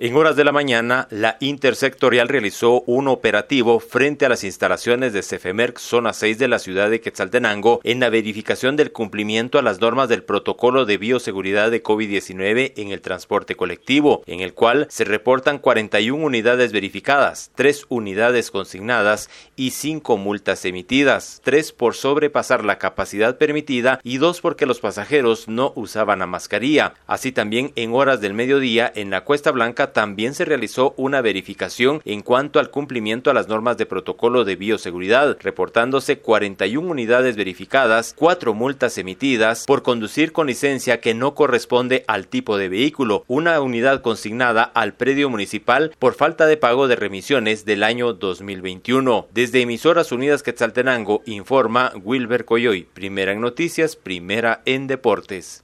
En horas de la mañana, la Intersectorial realizó un operativo frente a las instalaciones de Cefemerc Zona 6 de la ciudad de Quetzaltenango en la verificación del cumplimiento a las normas del protocolo de bioseguridad de COVID-19 en el transporte colectivo, en el cual se reportan 41 unidades verificadas, 3 unidades consignadas y 5 multas emitidas, 3 por sobrepasar la capacidad permitida y 2 porque los pasajeros no usaban la mascarilla. Así también en horas del mediodía en la Cuesta Blanca también se realizó una verificación en cuanto al cumplimiento a las normas de protocolo de bioseguridad, reportándose 41 unidades verificadas, 4 multas emitidas por conducir con licencia que no corresponde al tipo de vehículo, una unidad consignada al predio municipal por falta de pago de remisiones del año 2021. Desde Emisoras Unidas Quetzaltenango informa Wilber Coyoy, primera en noticias, primera en deportes.